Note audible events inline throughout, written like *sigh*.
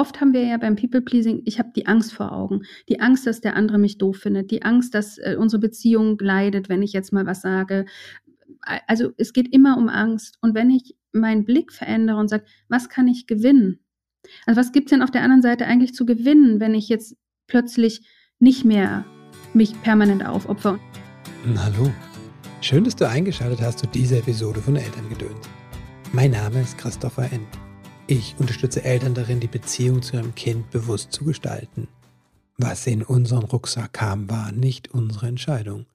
oft haben wir ja beim People-Pleasing, ich habe die Angst vor Augen. Die Angst, dass der andere mich doof findet. Die Angst, dass äh, unsere Beziehung leidet, wenn ich jetzt mal was sage. Also es geht immer um Angst. Und wenn ich meinen Blick verändere und sage, was kann ich gewinnen? Also was gibt es denn auf der anderen Seite eigentlich zu gewinnen, wenn ich jetzt plötzlich nicht mehr mich permanent aufopfer? Hallo. Schön, dass du eingeschaltet hast zu dieser Episode von Elterngedöns. Mein Name ist Christopher End. Ich unterstütze Eltern darin, die Beziehung zu ihrem Kind bewusst zu gestalten. Was in unseren Rucksack kam, war nicht unsere Entscheidung.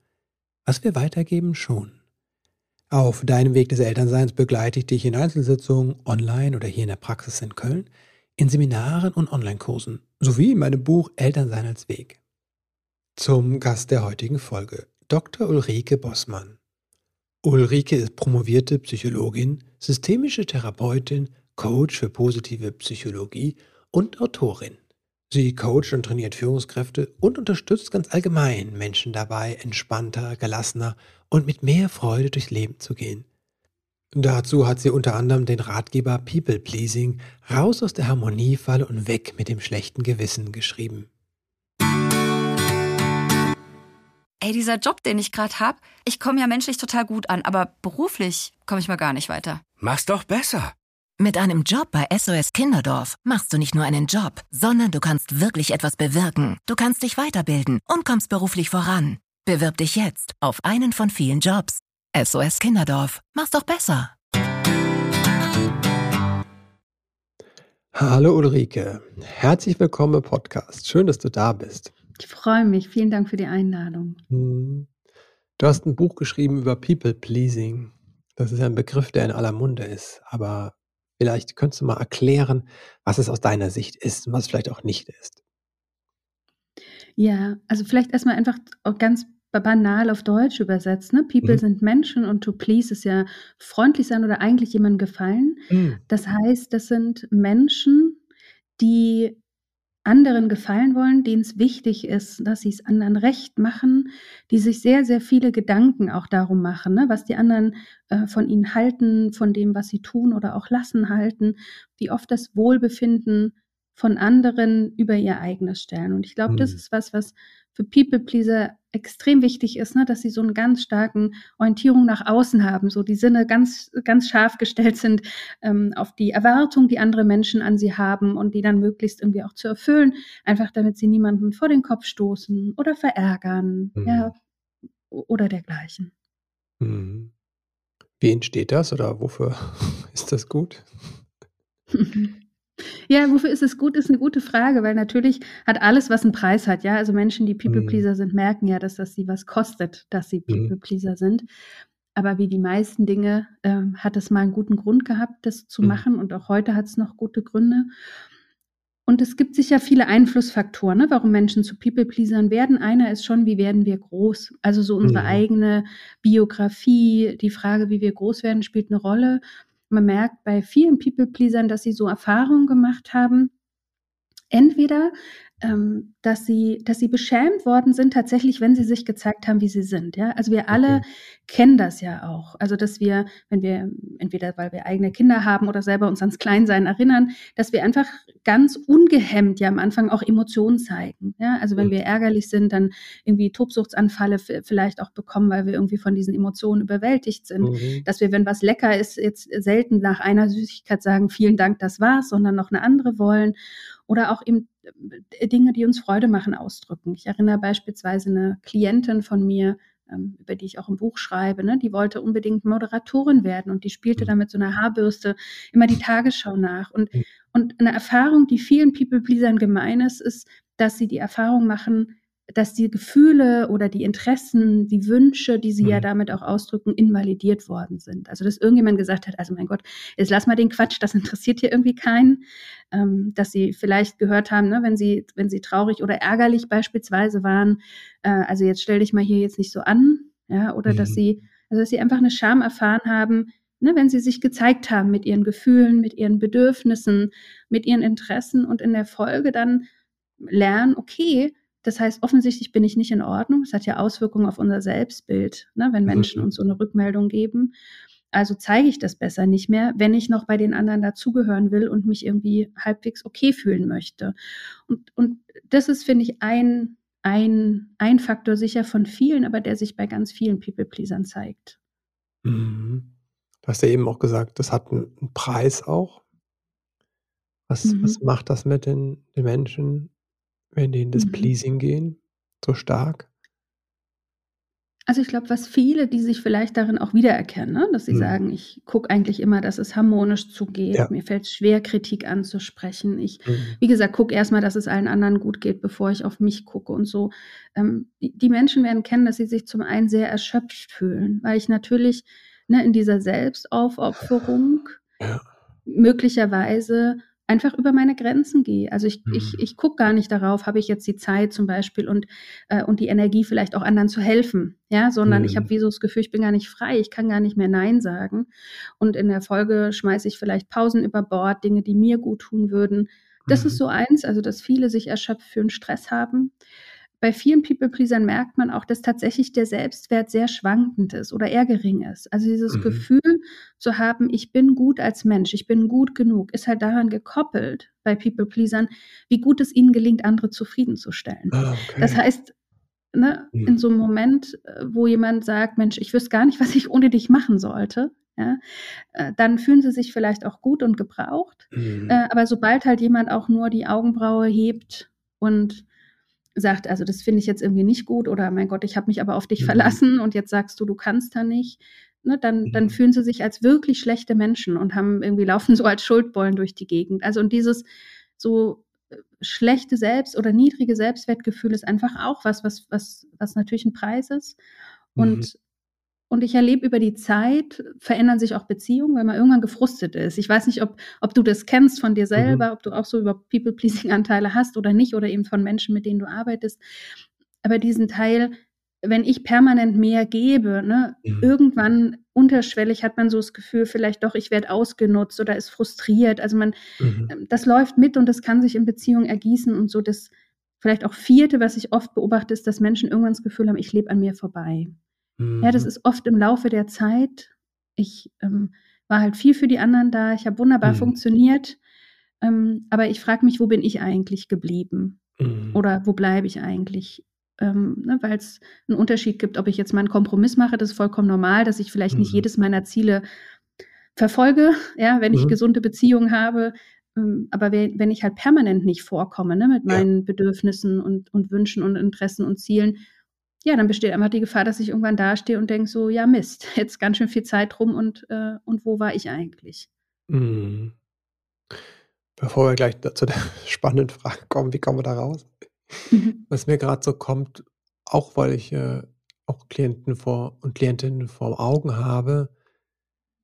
Was wir weitergeben, schon. Auf deinem Weg des Elternseins begleite ich dich in Einzelsitzungen, online oder hier in der Praxis in Köln, in Seminaren und Online-Kursen, sowie in meinem Buch Elternsein als Weg. Zum Gast der heutigen Folge, Dr. Ulrike Bossmann. Ulrike ist promovierte Psychologin, systemische Therapeutin Coach für positive Psychologie und Autorin. Sie coacht und trainiert Führungskräfte und unterstützt ganz allgemein Menschen dabei, entspannter, gelassener und mit mehr Freude durchs Leben zu gehen. Dazu hat sie unter anderem den Ratgeber People Pleasing raus aus der Harmoniefalle und weg mit dem schlechten Gewissen geschrieben. Ey, dieser Job, den ich gerade habe, ich komme ja menschlich total gut an, aber beruflich komme ich mal gar nicht weiter. Mach's doch besser. Mit einem Job bei SOS Kinderdorf machst du nicht nur einen Job, sondern du kannst wirklich etwas bewirken. Du kannst dich weiterbilden und kommst beruflich voran. Bewirb dich jetzt auf einen von vielen Jobs. SOS Kinderdorf. Mach's doch besser. Hallo Ulrike, herzlich willkommen im Podcast. Schön, dass du da bist. Ich freue mich. Vielen Dank für die Einladung. Hm. Du hast ein Buch geschrieben über People Pleasing. Das ist ein Begriff, der in aller Munde ist. Aber Vielleicht könntest du mal erklären, was es aus deiner Sicht ist und was es vielleicht auch nicht ist. Ja, also vielleicht erstmal einfach auch ganz banal auf Deutsch übersetzt. Ne? People mhm. sind Menschen und to please ist ja freundlich sein oder eigentlich jemandem gefallen. Mhm. Das heißt, das sind Menschen, die anderen gefallen wollen, denen es wichtig ist, dass sie es anderen recht machen, die sich sehr, sehr viele Gedanken auch darum machen, ne, was die anderen äh, von ihnen halten, von dem, was sie tun oder auch lassen halten, die oft das Wohlbefinden von anderen über ihr eigenes stellen. Und ich glaube, mhm. das ist was, was für People Pleaser extrem wichtig ist, ne, dass sie so einen ganz starken Orientierung nach außen haben, so die Sinne ganz, ganz scharf gestellt sind ähm, auf die Erwartung, die andere Menschen an sie haben und die dann möglichst irgendwie auch zu erfüllen, einfach damit sie niemanden vor den Kopf stoßen oder verärgern, mhm. ja, oder dergleichen. Mhm. Wie entsteht das oder wofür *laughs* ist das gut? *laughs* Ja, wofür ist es gut, ist eine gute Frage, weil natürlich hat alles, was einen Preis hat, ja. Also Menschen, die People mhm. Pleaser sind, merken ja, dass das sie was kostet, dass sie mhm. People Pleaser sind. Aber wie die meisten Dinge ähm, hat es mal einen guten Grund gehabt, das zu mhm. machen und auch heute hat es noch gute Gründe. Und es gibt sicher viele Einflussfaktoren, ne, warum Menschen zu People-Pleasern werden. Einer ist schon, wie werden wir groß? Also so unsere Mhm. eigene Biografie, die Frage, wie wir groß werden, spielt eine Rolle. Man merkt bei vielen People-Pleasern, dass sie so Erfahrungen gemacht haben. Entweder ähm, dass sie, dass sie beschämt worden sind, tatsächlich, wenn sie sich gezeigt haben, wie sie sind. Ja, also wir alle okay. kennen das ja auch. Also dass wir, wenn wir entweder weil wir eigene Kinder haben oder selber uns ans Kleinsein erinnern, dass wir einfach ganz ungehemmt ja am Anfang auch Emotionen zeigen. Ja, also wenn mhm. wir ärgerlich sind, dann irgendwie Tobsuchtsanfälle vielleicht auch bekommen, weil wir irgendwie von diesen Emotionen überwältigt sind. Mhm. Dass wir, wenn was lecker ist, jetzt selten nach einer Süßigkeit sagen, vielen Dank, das war's, sondern noch eine andere wollen oder auch eben äh, Dinge, die uns Freude machen, ausdrücken. Ich erinnere beispielsweise eine Klientin von mir, ähm, über die ich auch ein Buch schreibe, ne, die wollte unbedingt Moderatorin werden und die spielte mhm. damit so eine Haarbürste immer die Tagesschau nach. Und, mhm. und eine Erfahrung, die vielen People-Pleasern gemein ist, ist, dass sie die Erfahrung machen, dass die Gefühle oder die Interessen, die Wünsche, die sie mhm. ja damit auch ausdrücken, invalidiert worden sind. Also dass irgendjemand gesagt hat, also mein Gott, jetzt lass mal den Quatsch, das interessiert hier irgendwie keinen. Ähm, dass sie vielleicht gehört haben, ne, wenn sie, wenn sie traurig oder ärgerlich beispielsweise waren, äh, also jetzt stell dich mal hier jetzt nicht so an, ja, oder mhm. dass sie, also dass sie einfach eine Scham erfahren haben, ne, wenn sie sich gezeigt haben mit ihren Gefühlen, mit ihren Bedürfnissen, mit ihren Interessen und in der Folge dann lernen, okay, das heißt, offensichtlich bin ich nicht in Ordnung. Das hat ja Auswirkungen auf unser Selbstbild, ne, wenn Menschen mhm. uns so eine Rückmeldung geben. Also zeige ich das besser nicht mehr, wenn ich noch bei den anderen dazugehören will und mich irgendwie halbwegs okay fühlen möchte. Und, und das ist, finde ich, ein, ein, ein Faktor sicher von vielen, aber der sich bei ganz vielen People-Pleasern zeigt. Mhm. Du hast ja eben auch gesagt, das hat einen, einen Preis auch. Was, mhm. was macht das mit den, den Menschen, wenn die in das mhm. Pleasing gehen, so stark? Also ich glaube, was viele, die sich vielleicht darin auch wiedererkennen, ne? dass sie mhm. sagen, ich gucke eigentlich immer, dass es harmonisch zugeht. Ja. Mir fällt es schwer, Kritik anzusprechen. Ich, mhm. wie gesagt, gucke erstmal, dass es allen anderen gut geht, bevor ich auf mich gucke und so. Ähm, die, die, Menschen werden kennen, dass sie sich zum einen sehr erschöpft fühlen, weil ich natürlich ne, in dieser Selbstaufopferung ja. möglicherweise einfach über meine Grenzen gehe. Also ich, mhm. ich, ich gucke gar nicht darauf, habe ich jetzt die Zeit zum Beispiel und, äh, und die Energie vielleicht auch anderen zu helfen, ja, sondern mhm. ich habe wie so das Gefühl, ich bin gar nicht frei, ich kann gar nicht mehr Nein sagen. Und in der Folge schmeiße ich vielleicht Pausen über Bord, Dinge, die mir gut tun würden. Das mhm. ist so eins, also dass viele sich erschöpft fühlen, Stress haben bei vielen People-Pleasern merkt man auch, dass tatsächlich der Selbstwert sehr schwankend ist oder eher gering ist. Also dieses mhm. Gefühl zu haben, ich bin gut als Mensch, ich bin gut genug, ist halt daran gekoppelt bei People-Pleasern, wie gut es ihnen gelingt, andere zufriedenzustellen. Ah, okay. Das heißt, ne, mhm. in so einem Moment, äh, wo jemand sagt, Mensch, ich wüsste gar nicht, *laughs* was ich ohne dich machen sollte, ja, äh, dann fühlen sie sich vielleicht auch gut und gebraucht. Mhm. Äh, aber sobald halt jemand auch nur die Augenbraue hebt und sagt, also das finde ich jetzt irgendwie nicht gut oder mein Gott, ich habe mich aber auf dich mhm. verlassen und jetzt sagst du, du kannst da nicht, ne, dann, mhm. dann fühlen sie sich als wirklich schlechte Menschen und haben irgendwie laufen *laughs* so als Schuldbollen durch die Gegend. Also und dieses so äh, schlechte Selbst- oder niedrige Selbstwertgefühl ist einfach auch was, was, was, was natürlich ein Preis ist. Und mhm. Und ich erlebe über die Zeit, verändern sich auch Beziehungen, weil man irgendwann gefrustet ist. Ich weiß nicht, ob, ob du das kennst von dir mhm. selber, mhm. ob du auch so über People-Pleasing-Anteile hast oder nicht, oder eben von Menschen, mit denen du arbeitest. Aber diesen Teil, wenn ich permanent mehr gebe, ne, mhm. irgendwann unterschwellig hat man so das Gefühl, vielleicht doch, ich werde ausgenutzt oder ist frustriert. Also man, mhm. Ähm, das läuft mit und das kann sich in Beziehungen ergießen und so. Das vielleicht auch vierte, was ich oft beobachte, ist, dass Menschen irgendwann das Gefühl haben, ich lebe an mir vorbei. Mhm. Ja, das mhm. ist oft im Laufe der Zeit. Ich ähm, war halt viel für die anderen da, ich habe wunderbar mhm. funktioniert, ähm, aber ich frage mich, wo bin ich eigentlich geblieben? Mhm. Oder wo bleibe ich eigentlich? Ähm, ne, Weil es einen Unterschied gibt, ob ich jetzt mal einen Kompromiss mache, das ist vollkommen normal, dass ich vielleicht nicht mhm. jedes meiner Ziele verfolge, ja, wenn ich mhm. gesunde Beziehungen habe. Ähm, aber wenn ich halt permanent nicht vorkomme ne, mit meinen ja. Bedürfnissen und, und Wünschen und Interessen und Zielen, ja, dann besteht einfach die Gefahr, dass ich irgendwann dastehe und denke so, ja Mist, *laughs* jetzt ganz schön viel Zeit rum und, äh, und wo war ich eigentlich? Mhm. Bevor wir gleich zu der *laughs* spannenden Frage kommen, wie kommen wir da raus? Mhm. *laughs* Was mir gerade so kommt, auch weil ich äh, auch Klienten vor und Klientinnen vor Augen habe,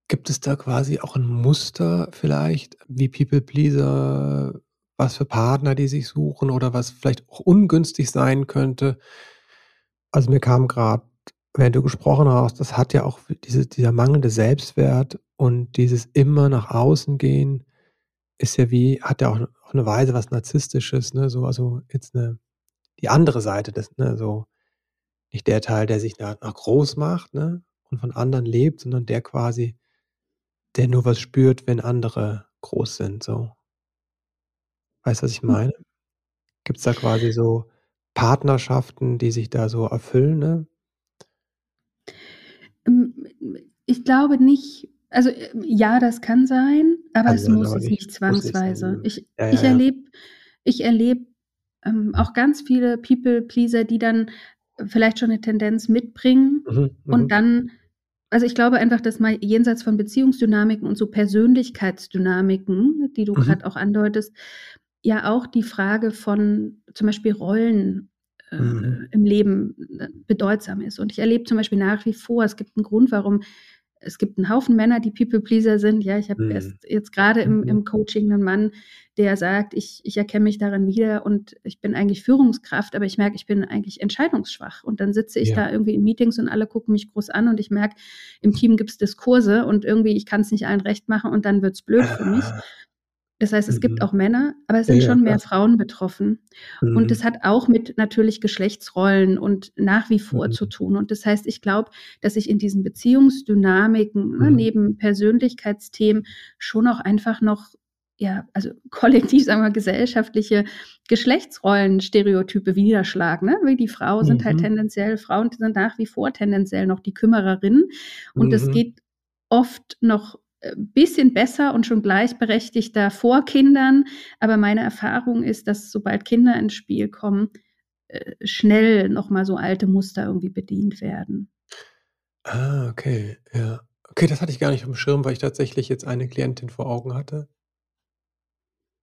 gibt es da quasi auch ein Muster vielleicht, wie People Pleaser, was für Partner die sich suchen oder was vielleicht auch ungünstig sein könnte, also mir kam gerade, während du gesprochen hast, das hat ja auch diese, dieser mangelnde Selbstwert und dieses immer nach außen gehen, ist ja wie, hat ja auch, auch eine Weise was Narzisstisches, ne? So, also jetzt eine, die andere Seite des, ne, so nicht der Teil, der sich nach, nach groß macht, ne? Und von anderen lebt, sondern der quasi, der nur was spürt, wenn andere groß sind, so. Weißt du, was ich hm. meine? Gibt es da quasi so Partnerschaften, die sich da so erfüllen, ne? Ähm, ich glaube nicht also, äh, ja, das kann sein, aber Kann es muss aber es nicht zwangsweise. Ich Ja, ich ja, ja. erlebe ich erlebe, ähm, auch ganz viele People Pleaser, die dann vielleicht schon eine Tendenz mitbringen Mhm, und mhm. dann also, ich glaube einfach, dass mal jenseits von Beziehungsdynamiken und so Persönlichkeitsdynamiken, die du Mhm. gerade auch andeutest ja auch die Frage von zum Beispiel Rollen äh, mhm. im Leben äh, bedeutsam ist. Und ich erlebe zum Beispiel nach wie vor, es gibt einen Grund, warum es gibt einen Haufen Männer, die People-Pleaser sind. Ja, ich habe mhm. erst jetzt gerade im, mhm. im Coaching einen Mann, der sagt, ich, ich erkenne mich daran wieder und ich bin eigentlich Führungskraft, aber ich merke, ich bin eigentlich entscheidungsschwach. Und dann sitze ich ja. da irgendwie in Meetings und alle gucken mich groß an und ich merke, im Team gibt es Diskurse und irgendwie, ich kann es nicht allen recht machen und dann wird es blöd für mich. *laughs* Das heißt, es mhm. gibt auch Männer, aber es sind ja, schon mehr Frauen betroffen. Mhm. Und es hat auch mit natürlich Geschlechtsrollen und nach wie vor mhm. zu tun. Und das heißt, ich glaube, dass ich in diesen Beziehungsdynamiken ne, mhm. neben Persönlichkeitsthemen schon auch einfach noch ja, also kollektiv, *laughs* sagen wir gesellschaftliche Geschlechtsrollen-Stereotype widerschlagen. Ne? Wie die Frau sind halt mhm. tendenziell, Frauen sind nach wie vor tendenziell noch die Kümmererin. Und es geht oft noch bisschen besser und schon gleichberechtigter vor Kindern. Aber meine Erfahrung ist, dass sobald Kinder ins Spiel kommen, äh, schnell nochmal so alte Muster irgendwie bedient werden. Ah, okay, ja. Okay, das hatte ich gar nicht dem Schirm, weil ich tatsächlich jetzt eine Klientin vor Augen hatte,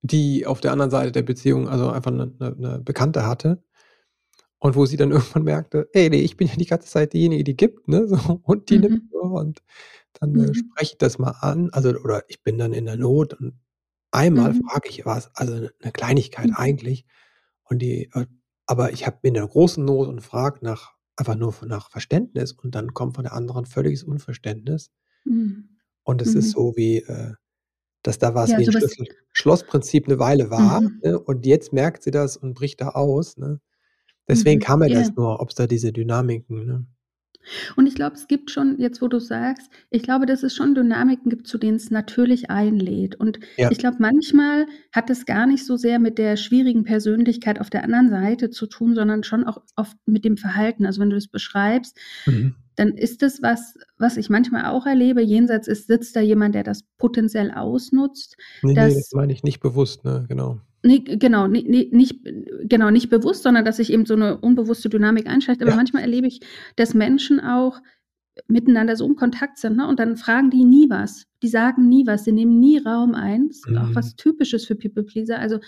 die auf der anderen Seite der Beziehung also einfach eine, eine, eine Bekannte hatte. Und wo sie dann *laughs* irgendwann merkte, ey, nee, ich bin ja die ganze Zeit diejenige, die gibt, ne? So, und die mhm. nimmt so und dann äh, mhm. spreche ich das mal an, also oder ich bin dann in der Not und einmal mhm. frage ich was, also eine Kleinigkeit mhm. eigentlich und die äh, aber ich habe bin in der großen Not und frage nach einfach nur nach Verständnis und dann kommt von der anderen völliges Unverständnis. Mhm. Und es ist mhm. so wie, äh, dass da was ja, wie ein Schlüssel Schloss-Prinzip eine Weile war, mhm. ne? Und jetzt merkt sie das und bricht da aus, ne? Deswegen kam mir ja. das nur, ob es da diese Dynamiken, ne? Und ich glaube, es gibt schon, jetzt wo du sagst, ich glaube, dass es schon Dynamiken gibt, zu denen es natürlich einlädt. Und ja. ich glaube, manchmal hat es gar nicht so sehr mit der schwierigen Persönlichkeit auf der anderen Seite zu tun, sondern schon auch oft mit dem Verhalten. Also wenn du das beschreibst, mhm. dann ist das was, was ich manchmal auch erlebe. Jenseits ist, sitzt da jemand, der das potenziell ausnutzt. Nee, nee das meine ich nicht bewusst, ne? Genau. Nee, genau, nee, nicht, genau, nicht bewusst, sondern dass sich eben so eine unbewusste Dynamik einschaltet. Aber ja. manchmal erlebe ich, dass Menschen auch miteinander so im Kontakt sind, ne? Und dann fragen die nie was. Die sagen nie was, sie nehmen nie Raum ein. Das ist mhm. auch was Typisches für People Pleaser. Also,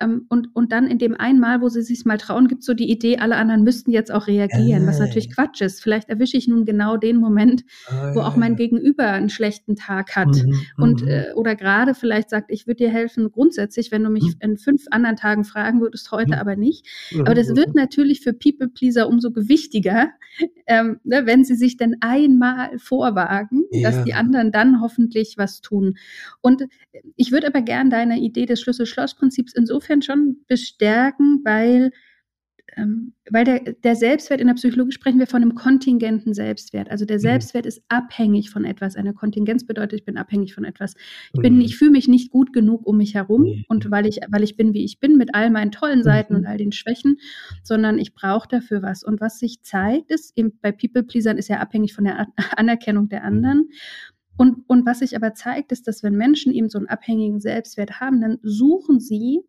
ähm, und, und dann in dem einen Mal, wo sie sich mal trauen, gibt es so die Idee, alle anderen müssten jetzt auch reagieren, äh. was natürlich Quatsch ist. Vielleicht erwische ich nun genau den Moment, äh. wo auch mein Gegenüber einen schlechten Tag hat. Mhm. Und, mhm. äh, oder gerade vielleicht sagt, ich würde dir helfen, grundsätzlich, wenn du mich mhm. in fünf anderen Tagen fragen würdest, heute mhm. aber nicht. Aber das wird natürlich für People Pleaser umso gewichtiger, *laughs* ähm, ne, wenn sie sich denn einmal vorwagen, ja. dass die anderen dann hoffentlich was tun. Und ich würde aber gern deine Idee des Schlüssel-Schloss-Prinzips insofern schon bestärken, weil ähm, weil der, der Selbstwert in der Psychologie sprechen wir von einem kontingenten Selbstwert. Also der mhm. Selbstwert mhm. ist abhängig von etwas. Eine Kontingenz bedeutet, ich bin abhängig von etwas. Ich bin, mhm. ich fühle mich nicht gut genug um mich herum mhm. und weil ich, weil ich bin, wie ich bin, mit all meinen tollen Seiten mhm. und all den Schwächen, sondern ich brauche dafür was. Und was sich zeigt, ist eben bei People Pleasern ist ja abhängig von der Anerkennung der mhm. anderen. Und, und was sich aber zeigt, ist, dass wenn Menschen eben so einen abhängigen Selbstwert haben, dann suchen sie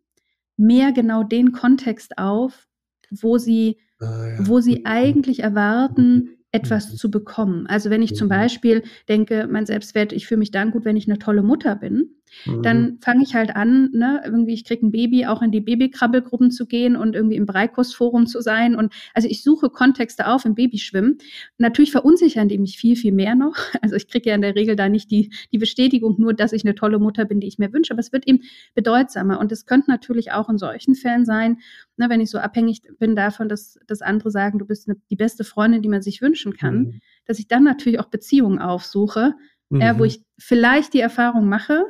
mehr genau den Kontext auf, wo sie, ah, ja. wo sie eigentlich erwarten, etwas mhm. zu bekommen. Also wenn ich zum mhm. Beispiel denke, mein Selbstwert, ich fühle mich dann gut, wenn ich eine tolle Mutter bin, mhm. dann fange ich halt an, ne, irgendwie, ich kriege ein Baby, auch in die Babykrabbelgruppen zu gehen und irgendwie im Breikostforum zu sein. Und also ich suche Kontexte auf im Babyschwimmen. Natürlich verunsichern die mich viel, viel mehr noch. *laughs* Also ich kriege ja in der Regel da nicht die, die Bestätigung nur, dass ich eine tolle Mutter bin, die ich mir wünsche, aber es wird eben bedeutsamer. Und es könnte natürlich auch in solchen Fällen sein, ne, wenn ich so abhängig bin davon, dass, dass andere sagen, du bist eine, die beste Freundin, die man sich wünschen kann, mhm. dass ich dann natürlich auch Beziehungen aufsuche, mhm. äh, wo ich vielleicht die Erfahrung mache,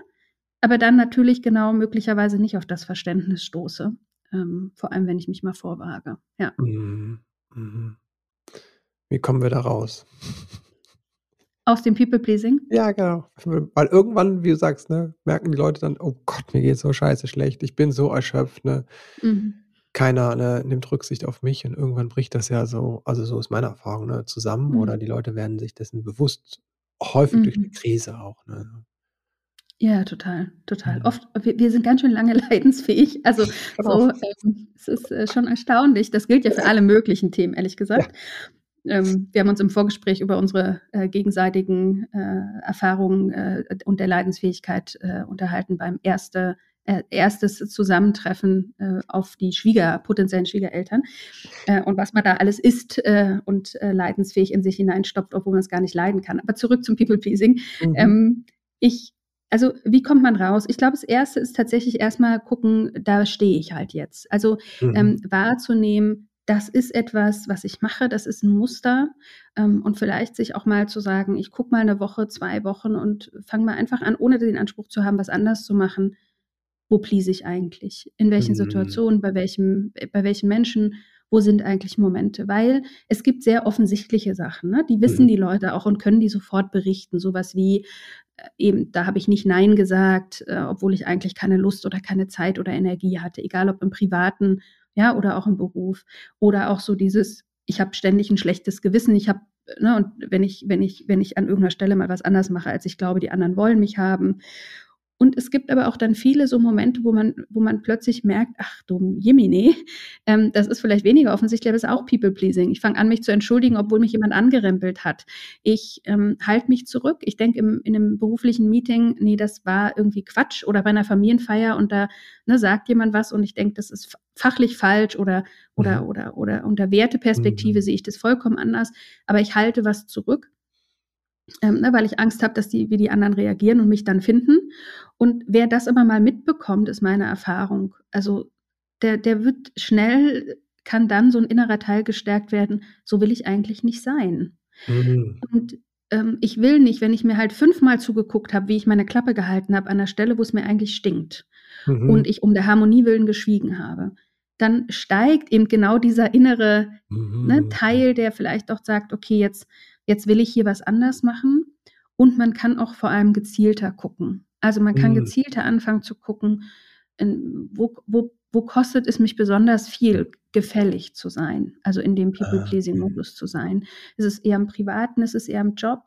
aber dann natürlich genau möglicherweise nicht auf das Verständnis stoße. Ähm, vor allem, wenn ich mich mal vorwage. Ja. Mhm. Mhm. Wie kommen wir da raus? Aus dem People-Pleasing? Ja, genau. Weil irgendwann, wie du sagst, ne, merken die Leute dann, oh Gott, mir geht so scheiße schlecht, ich bin so erschöpft, ne? Mhm. Keiner ne, nimmt Rücksicht auf mich und irgendwann bricht das ja so, also so ist meine Erfahrung, ne, zusammen mhm. oder die Leute werden sich dessen bewusst, häufig mhm. durch eine Krise auch. Ne? Ja, total, total. Mhm. Oft, wir, wir, sind ganz schön lange *laughs* leidensfähig. Also so, ähm, es ist äh, schon erstaunlich. Das gilt ja für alle möglichen Themen, ehrlich gesagt. Ja. Ähm, wir haben uns im Vorgespräch über unsere äh, gegenseitigen äh, Erfahrungen äh, und der Leidensfähigkeit äh, unterhalten beim erste, äh, erstes Zusammentreffen auf die Schwieger, potenziellen Schwiegereltern und was man da alles isst und leidensfähig in sich hineinstopft, obwohl man es gar nicht leiden kann. Aber zurück zum People-Pleasing. Mhm. Ähm, ich also wie kommt man raus? Ich glaube, das Erste ist tatsächlich erstmal gucken, da stehe ich halt jetzt. Also mhm. ähm, wahrzunehmen, das ist etwas, was ich mache, das ist ein Muster ähm, und vielleicht sich auch mal zu sagen, ich gucke mal eine Woche, zwei Wochen und fange mal einfach an, ohne den Anspruch zu haben, was anders zu machen, wo please ich eigentlich? In welchen mhm. Situationen, bei welchem, bei welchen Menschen, wo sind eigentlich Momente? Weil es gibt sehr offensichtliche Sachen, ne? die wissen mhm. die Leute auch und können die sofort berichten. Sowas wie, äh, eben, da habe ich nicht Nein gesagt, äh, obwohl ich eigentlich keine Lust oder keine Zeit oder Energie hatte, egal ob im privaten, ja, oder auch im Beruf. Oder auch so dieses, ich habe ständig ein schlechtes Gewissen, ich habe Ne, und wenn ich, wenn ich, wenn ich an irgendeiner Stelle mal was anders mache, als ich glaube, die anderen wollen mich haben und es gibt aber auch dann viele so Momente, wo man, wo man plötzlich merkt, ach du Jemine, ähm, das ist vielleicht weniger offensichtlich, aber es ist auch People-Pleasing. Ich fange an, mich zu entschuldigen, obwohl mich jemand angerempelt hat. Ich ähm, halte mich zurück. Ich denke in einem beruflichen Meeting, nee, das war irgendwie Quatsch oder bei einer Familienfeier und da ne, sagt jemand was und ich denke, das ist fachlich falsch oder, oder, mhm. oder, oder unter Werteperspektive mhm. sehe ich das vollkommen anders. Aber ich halte was zurück ähm, ne, weil ich Angst habe, dass die, wie die anderen reagieren und mich dann finden. Und wer das aber mal mitbekommt, ist meine Erfahrung. Also der, der wird schnell, kann dann so ein innerer Teil gestärkt werden, so will ich eigentlich nicht sein. Mhm. Und ähm, ich will nicht, wenn ich mir halt fünfmal zugeguckt habe, wie ich meine Klappe gehalten habe, an der Stelle, wo es mir eigentlich stinkt mhm. und ich um der Harmonie willen geschwiegen habe, dann steigt eben genau dieser innere mhm. ne, Teil, der vielleicht auch sagt, okay, jetzt jetzt will ich hier was anders machen. Und man kann auch vor allem gezielter gucken. Also man kann mhm. gezielter anfangen zu gucken, in, wo, wo, wo kostet es mich besonders viel, gefällig zu sein, also in dem People-Pleasing-Modus zu sein. Ist es eher im Privaten, ist es eher im Job?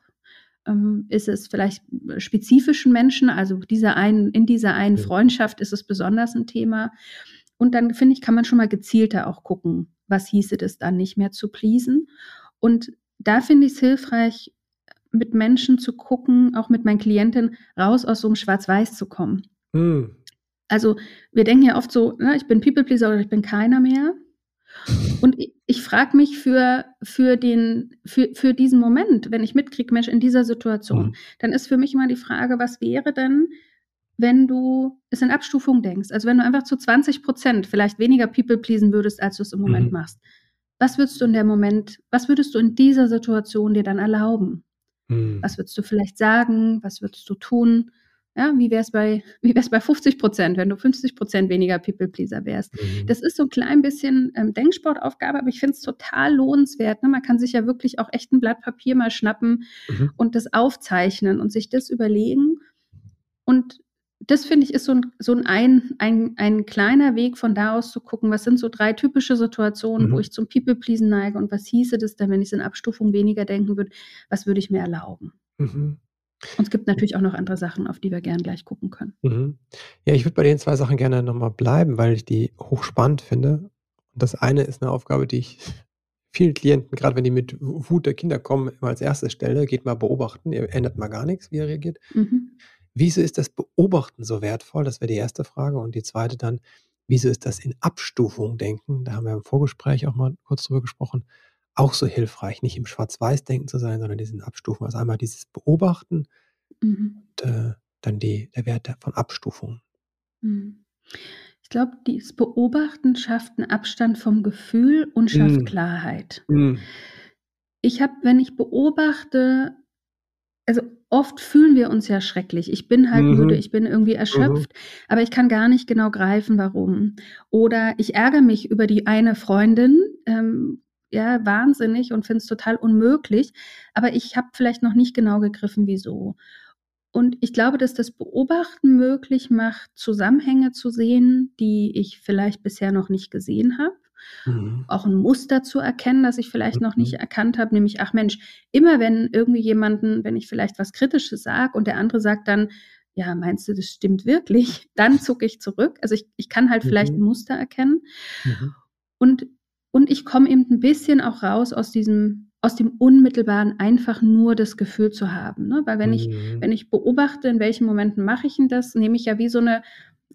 Ähm, ist es vielleicht spezifischen Menschen, also dieser einen, in dieser einen Freundschaft ist es besonders ein Thema. Und dann finde ich, kann man schon mal gezielter auch gucken, was hieße das dann nicht mehr zu pleasen. Und da finde ich es hilfreich, mit Menschen zu gucken, auch mit meinen Klientinnen, raus aus so einem Schwarz-Weiß zu kommen. Mhm. Also wir denken ja oft so, ne, ich bin People-Pleaser oder ich bin keiner mehr. Und ich, ich frage mich für, für, den, für, für diesen Moment, wenn ich mitkriege, Mensch, in dieser Situation, mhm. dann ist für mich immer die Frage, was wäre denn, wenn du es in Abstufung denkst? Also wenn du einfach zu 20 Prozent vielleicht weniger People pleasen würdest, als du es im Moment mhm. machst. Was würdest du in der Moment, was würdest du in dieser Situation dir dann erlauben? Hm. Was würdest du vielleicht sagen? Was würdest du tun? Ja, wie wäre es bei, *laughs* wie wär's bei 50 Prozent, wenn du 50 Prozent weniger People-Pleaser wärst? Mhm. Das ist so ein klein bisschen ähm, Denksportaufgabe, aber ich finde es total lohnenswert. Ne? Man kann sich ja wirklich auch echt ein Blatt Papier mal schnappen mhm. und das aufzeichnen und sich das überlegen. Und das finde ich ist so, ein, so ein, ein, ein kleiner Weg von da aus zu gucken, was sind so drei typische Situationen, mhm. wo ich zum People-Pleasen neige und was hieße das denn, wenn ich es in Abstufung weniger denken würde, was würde ich mir erlauben? Mhm. Und es gibt natürlich auch noch andere Sachen, auf die wir gerne gleich gucken können. Mhm. Ja, ich würde bei den zwei Sachen gerne nochmal bleiben, weil ich die hochspannend finde. Und das eine ist eine Aufgabe, die ich *laughs* vielen Klienten, gerade wenn die mit Wut der Kinder kommen, immer als erstes stelle, geht mal beobachten, ihr ändert mal gar nichts, wie er reagiert. Mhm. Wieso ist das Beobachten so wertvoll? Das wäre die erste Frage. Und die zweite dann, wieso ist das in Abstufung denken? Da haben wir im Vorgespräch auch mal kurz drüber gesprochen. Auch so hilfreich, nicht im Schwarz-Weiß-Denken zu sein, sondern diesen Abstufung. Also einmal dieses Beobachten mhm. und äh, dann die, der Wert von Abstufung. Mhm. Ich glaube, dieses Beobachten schafft einen Abstand vom Gefühl und schafft mhm. Klarheit. Mhm. Ich habe, wenn ich beobachte, also oft fühlen wir uns ja schrecklich. Ich bin halt mhm. müde, ich bin irgendwie erschöpft, mhm. aber ich kann gar nicht genau greifen, warum. Oder ich ärgere mich über die eine Freundin, ähm, ja, wahnsinnig und finde es total unmöglich, aber ich habe vielleicht noch nicht genau gegriffen, wieso. Und ich glaube, dass das Beobachten möglich macht, Zusammenhänge zu sehen, die ich vielleicht bisher noch nicht gesehen habe. Mhm. Auch ein Muster zu erkennen, das ich vielleicht mhm. noch nicht mhm. erkannt habe, nämlich, ach Mensch, immer wenn irgendwie jemanden, wenn ich vielleicht was Kritisches sage und der andere sagt dann, ja, meinst du, das stimmt wirklich? *laughs* Dann zucke ich zurück. Also ich, ich kann halt mhm. vielleicht ein Muster erkennen. Mhm. Und, und ich komme eben ein bisschen auch raus aus diesem, aus dem Unmittelbaren, einfach nur das Gefühl zu haben. Ne? Weil wenn ich, mhm. wenn ich beobachte, in welchen Momenten mache ich denn das, nehme ich ja wie so eine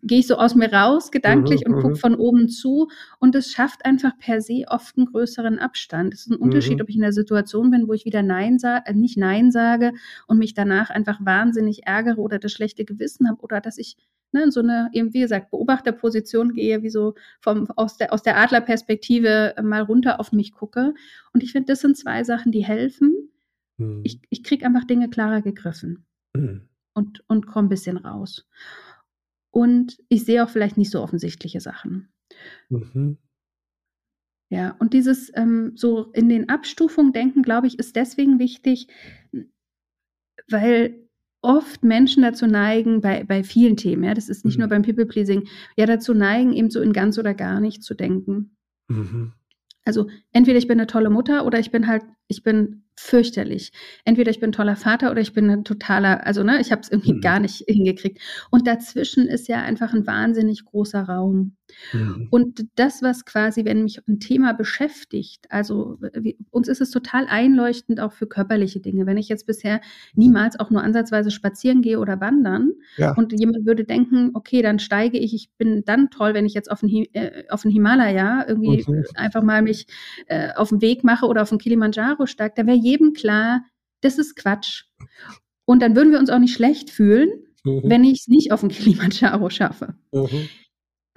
gehe ich so aus mir raus gedanklich mhm, und gucke mhm. von oben zu und es schafft einfach per se oft einen größeren Abstand. Es ist ein Unterschied, mhm. ob ich in der Situation bin, wo ich wieder Nein sage, äh, nicht Nein sage und mich danach einfach wahnsinnig ärgere oder das schlechte Gewissen habe oder dass ich ne, in so eine, eben wie gesagt, Beobachterposition gehe, wie so vom, aus der, aus der Adlerperspektive mal runter auf mich gucke. Und ich finde, das sind zwei Sachen, die helfen. Mhm. Ich, ich kriege einfach Dinge klarer gegriffen mhm. und, und komme ein bisschen raus. Und ich sehe auch vielleicht nicht so offensichtliche Sachen. Mhm. Ja, und dieses ähm, so in den Abstufungen denken, glaube ich, ist deswegen wichtig, weil oft Menschen dazu neigen, bei, bei vielen Themen, ja, das ist nicht mhm. nur beim People-Pleasing, ja, dazu neigen, eben so in ganz oder gar nicht zu denken. Mhm. Also entweder ich bin eine tolle Mutter oder ich bin halt, ich bin fürchterlich. Entweder ich bin ein toller Vater oder ich bin ein totaler, also ne, ich habe es irgendwie mhm. gar nicht hingekriegt. Und dazwischen ist ja einfach ein wahnsinnig großer Raum. Mhm. Und das, was quasi, wenn mich ein Thema beschäftigt, also wie, uns ist es total einleuchtend auch für körperliche Dinge. Wenn ich jetzt bisher niemals auch nur ansatzweise spazieren gehe oder wandern ja. und jemand würde denken, okay, dann steige ich, ich bin dann toll, wenn ich jetzt auf den, äh, auf den Himalaya irgendwie mhm. einfach mal mich äh, auf den Weg mache oder auf den Kilimanjaro steige, da wäre jedem klar, das ist Quatsch. Und dann würden wir uns auch nicht schlecht fühlen, mhm. wenn ich es nicht auf dem *laughs* Kilimanjaro schaffe. Mhm.